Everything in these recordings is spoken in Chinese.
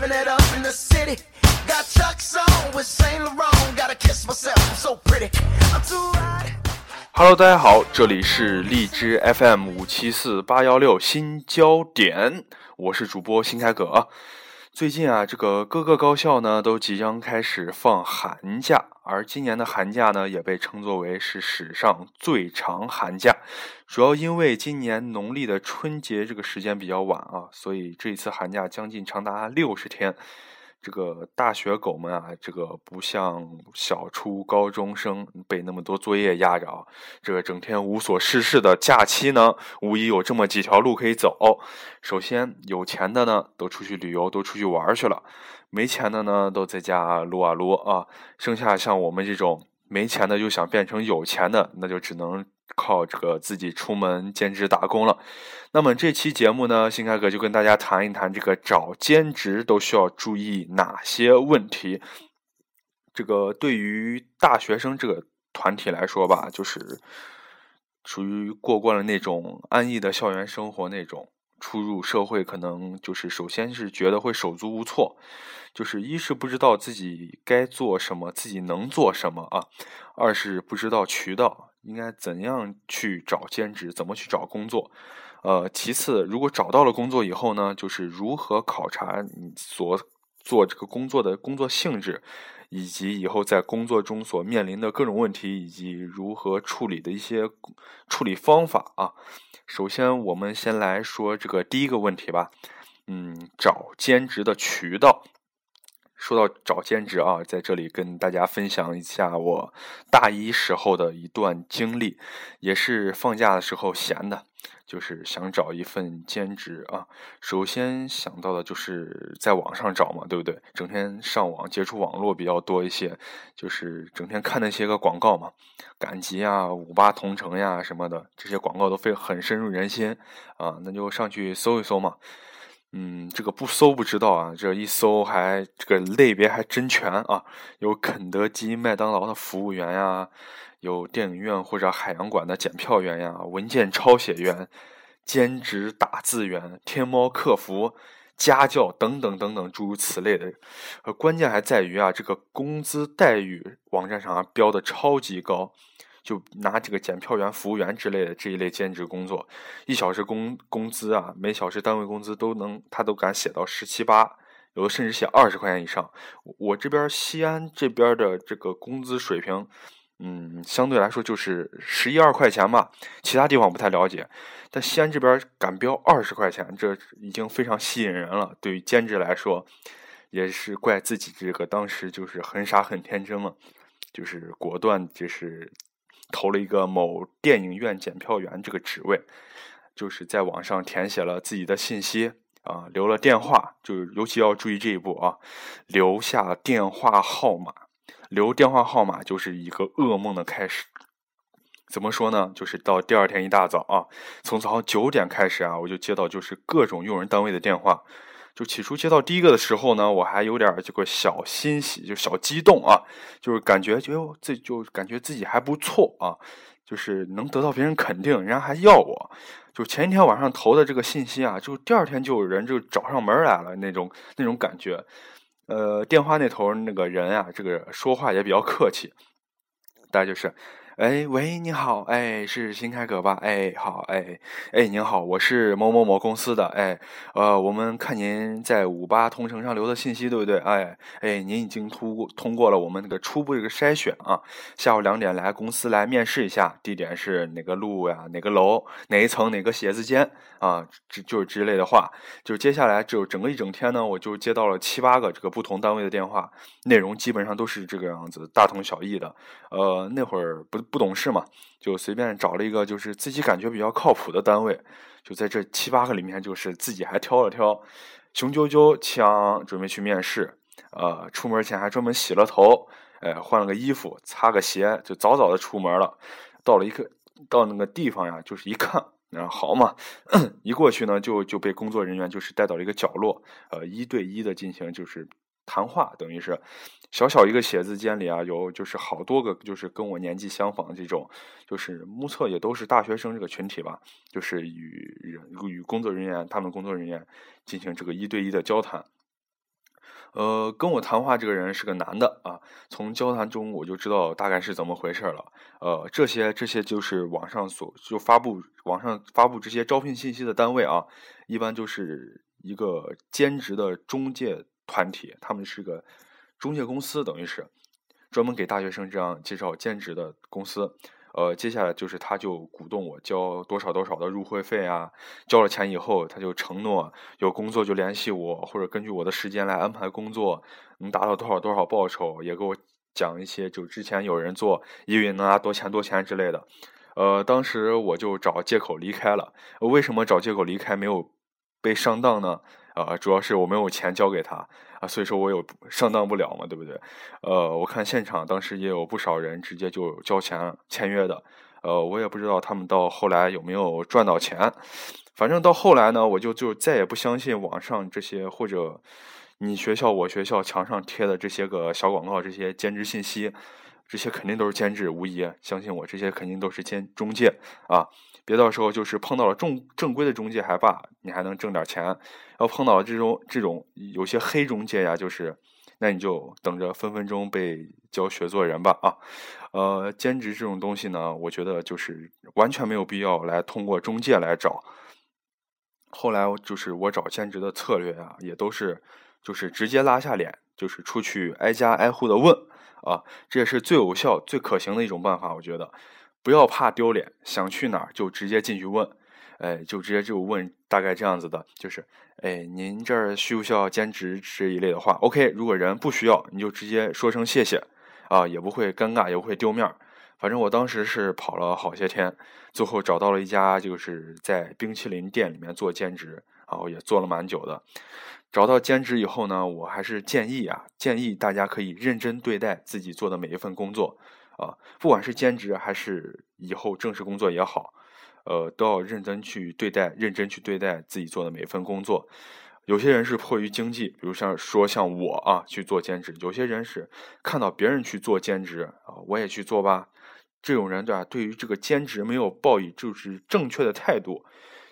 living it up in the city. Got Chuck's on with Saint Laurent. Hello，大家好，这里是荔枝 FM 五七四八幺六新焦点，我是主播新开葛。最近啊，这个各个高校呢都即将开始放寒假，而今年的寒假呢也被称作为是史上最长寒假，主要因为今年农历的春节这个时间比较晚啊，所以这一次寒假将近长达六十天。这个大学狗们啊，这个不像小初高中生被那么多作业压着啊，这个整天无所事事的假期呢，无疑有这么几条路可以走。首先，有钱的呢都出去旅游，都出去玩去了；没钱的呢都在家撸啊撸啊。剩下像我们这种没钱的又想变成有钱的，那就只能靠这个自己出门兼职打工了。那么这期节目呢，新开哥就跟大家谈一谈这个找兼职都需要注意哪些问题。这个对于大学生这个团体来说吧，就是属于过惯了那种安逸的校园生活那种。初入社会，可能就是首先是觉得会手足无措，就是一是不知道自己该做什么，自己能做什么啊；二是不知道渠道，应该怎样去找兼职，怎么去找工作。呃，其次，如果找到了工作以后呢，就是如何考察你所做这个工作的工作性质，以及以后在工作中所面临的各种问题，以及如何处理的一些处理方法啊。首先，我们先来说这个第一个问题吧。嗯，找兼职的渠道。说到找兼职啊，在这里跟大家分享一下我大一时候的一段经历，也是放假的时候闲的，就是想找一份兼职啊。首先想到的就是在网上找嘛，对不对？整天上网接触网络比较多一些，就是整天看那些个广告嘛。赶集啊，五八同城呀什么的，这些广告都非很深入人心啊，那就上去搜一搜嘛。嗯，这个不搜不知道啊，这一搜还这个类别还真全啊，有肯德基、麦当劳的服务员呀，有电影院或者海洋馆的检票员呀，文件抄写员、兼职打字员、天猫客服、家教等等等等诸如此类的。关键还在于啊，这个工资待遇网站上啊标的超级高。就拿这个检票员、服务员之类的这一类兼职工作，一小时工工资啊，每小时单位工资都能，他都敢写到十七八，有的甚至写二十块钱以上。我这边西安这边的这个工资水平，嗯，相对来说就是十一二块钱吧，其他地方不太了解。但西安这边敢标二十块钱，这已经非常吸引人了。对于兼职来说，也是怪自己这个当时就是很傻很天真了，就是果断就是。投了一个某电影院检票员这个职位，就是在网上填写了自己的信息啊，留了电话，就是尤其要注意这一步啊，留下电话号码，留电话号码就是一个噩梦的开始。怎么说呢？就是到第二天一大早啊，从早上九点开始啊，我就接到就是各种用人单位的电话。就起初接到第一个的时候呢，我还有点这个小欣喜，就小激动啊，就是感觉就自就感觉自己还不错啊，就是能得到别人肯定，人家还要我。就前一天晚上投的这个信息啊，就第二天就有人就找上门来了那种那种感觉。呃，电话那头那个人啊，这个说话也比较客气，大概就是。哎，喂，你好，哎，是新开阁吧？哎，好，哎，哎，您好，我是某某某公司的，哎，呃，我们看您在五八同城上留的信息，对不对？哎，哎，您已经通过通过了我们那个初步这个筛选啊，下午两点来公司来面试一下，地点是哪个路呀？哪个楼？哪一层？哪个写字间？啊，就就是之类的话，就接下来就整个一整天呢，我就接到了七八个这个不同单位的电话，内容基本上都是这个样子，大同小异的。呃，那会儿不不懂事嘛，就随便找了一个就是自己感觉比较靠谱的单位，就在这七八个里面，就是自己还挑了挑，雄赳赳，枪准备去面试。呃，出门前还专门洗了头，哎，换了个衣服，擦个鞋，就早早的出门了。到了一个到那个地方呀，就是一看，啊，好嘛，一过去呢，就就被工作人员就是带到了一个角落，呃，一对一的进行就是谈话，等于是小小一个写字间里啊，有就是好多个就是跟我年纪相仿这种，就是目测也都是大学生这个群体吧，就是与人与工作人员他们工作人员进行这个一对一的交谈。呃，跟我谈话这个人是个男的啊，从交谈中我就知道大概是怎么回事了。呃，这些这些就是网上所就发布网上发布这些招聘信息的单位啊，一般就是一个兼职的中介团体，他们是个中介公司，等于是专门给大学生这样介绍兼职的公司。呃，接下来就是他就鼓动我交多少多少的入会费啊，交了钱以后，他就承诺有工作就联系我，或者根据我的时间来安排工作，能达到多少多少报酬，也给我讲一些，就之前有人做一个月能拿多钱多钱之类的。呃，当时我就找借口离开了。为什么找借口离开没有被上当呢？啊，主要是我没有钱交给他啊，所以说我有上当不了嘛，对不对？呃，我看现场当时也有不少人直接就交钱签约的，呃，我也不知道他们到后来有没有赚到钱。反正到后来呢，我就就再也不相信网上这些或者你学校我学校墙上贴的这些个小广告，这些兼职信息，这些肯定都是兼职，无疑相信我，这些肯定都是兼中介啊。别到时候就是碰到了正正规的中介还罢，你还能挣点钱；要碰到了这种这种有些黑中介呀，就是那你就等着分分钟被教学做人吧啊！呃，兼职这种东西呢，我觉得就是完全没有必要来通过中介来找。后来就是我找兼职的策略啊，也都是就是直接拉下脸，就是出去挨家挨户的问啊，这也是最有效、最可行的一种办法，我觉得。不要怕丢脸，想去哪儿就直接进去问，哎，就直接就问，大概这样子的，就是，哎，您这儿需不需要兼职这一类的话？OK，如果人不需要，你就直接说声谢谢，啊，也不会尴尬，也不会丢面儿。反正我当时是跑了好些天，最后找到了一家就是在冰淇淋店里面做兼职，然后也做了蛮久的。找到兼职以后呢，我还是建议啊，建议大家可以认真对待自己做的每一份工作。啊，不管是兼职还是以后正式工作也好，呃，都要认真去对待，认真去对待自己做的每一份工作。有些人是迫于经济，比如像说像我啊去做兼职；有些人是看到别人去做兼职啊，我也去做吧。这种人对吧？对于这个兼职没有抱以就是正确的态度。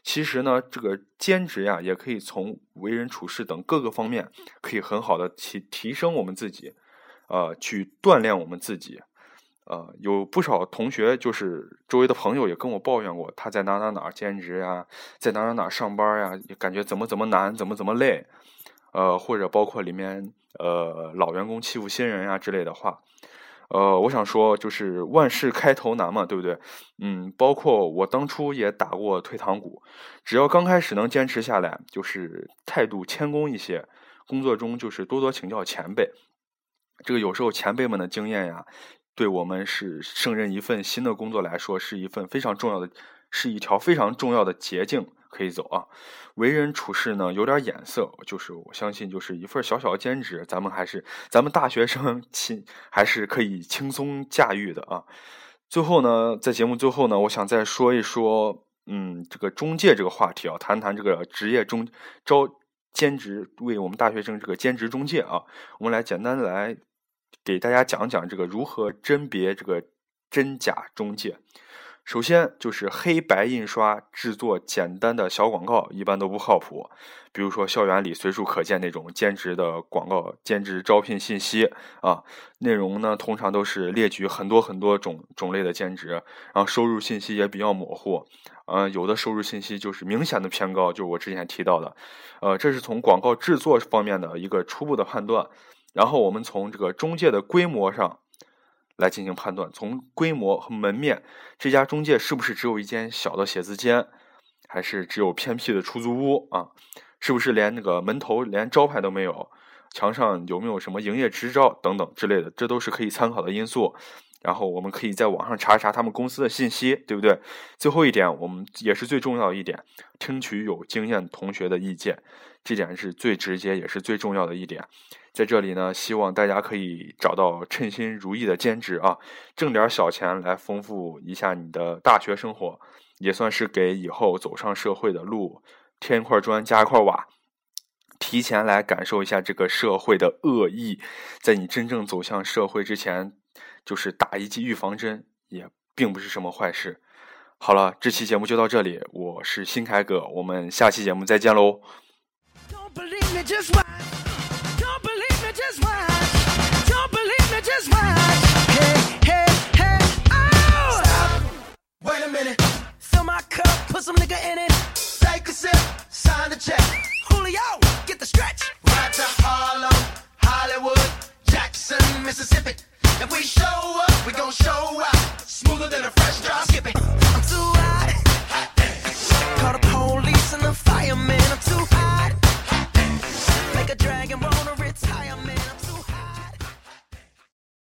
其实呢，这个兼职呀，也可以从为人处事等各个方面，可以很好的提提升我们自己，呃，去锻炼我们自己。呃，有不少同学，就是周围的朋友也跟我抱怨过，他在哪哪哪兼职呀，在哪哪哪上班呀，感觉怎么怎么难，怎么怎么累，呃，或者包括里面呃老员工欺负新人呀之类的话，呃，我想说，就是万事开头难嘛，对不对？嗯，包括我当初也打过退堂鼓，只要刚开始能坚持下来，就是态度谦恭一些，工作中就是多多请教前辈，这个有时候前辈们的经验呀。对我们是胜任一份新的工作来说，是一份非常重要的，是一条非常重要的捷径可以走啊。为人处事呢，有点眼色，就是我相信，就是一份小小的兼职，咱们还是咱们大学生轻还是可以轻松驾驭的啊。最后呢，在节目最后呢，我想再说一说，嗯，这个中介这个话题啊，谈谈这个职业中招兼职为我们大学生这个兼职中介啊，我们来简单来。给大家讲讲这个如何甄别这个真假中介。首先就是黑白印刷制作简单的小广告，一般都不靠谱。比如说校园里随处可见那种兼职的广告、兼职招聘信息啊，内容呢通常都是列举很多很多种种类的兼职，然后收入信息也比较模糊。嗯，有的收入信息就是明显的偏高，就是我之前提到的。呃，这是从广告制作方面的一个初步的判断。然后我们从这个中介的规模上来进行判断，从规模和门面，这家中介是不是只有一间小的写字间，还是只有偏僻的出租屋啊？是不是连那个门头连招牌都没有？墙上有没有什么营业执照等等之类的？这都是可以参考的因素。然后我们可以在网上查一查他们公司的信息，对不对？最后一点，我们也是最重要一点，听取有经验同学的意见，这点是最直接也是最重要的一点。在这里呢，希望大家可以找到称心如意的兼职啊，挣点小钱来丰富一下你的大学生活，也算是给以后走上社会的路添一块砖加一块瓦。提前来感受一下这个社会的恶意，在你真正走向社会之前，就是打一剂预防针，也并不是什么坏事。好了，这期节目就到这里，我是新凯哥，我们下期节目再见喽。Put some nigga in it. Take a sip, sign the check.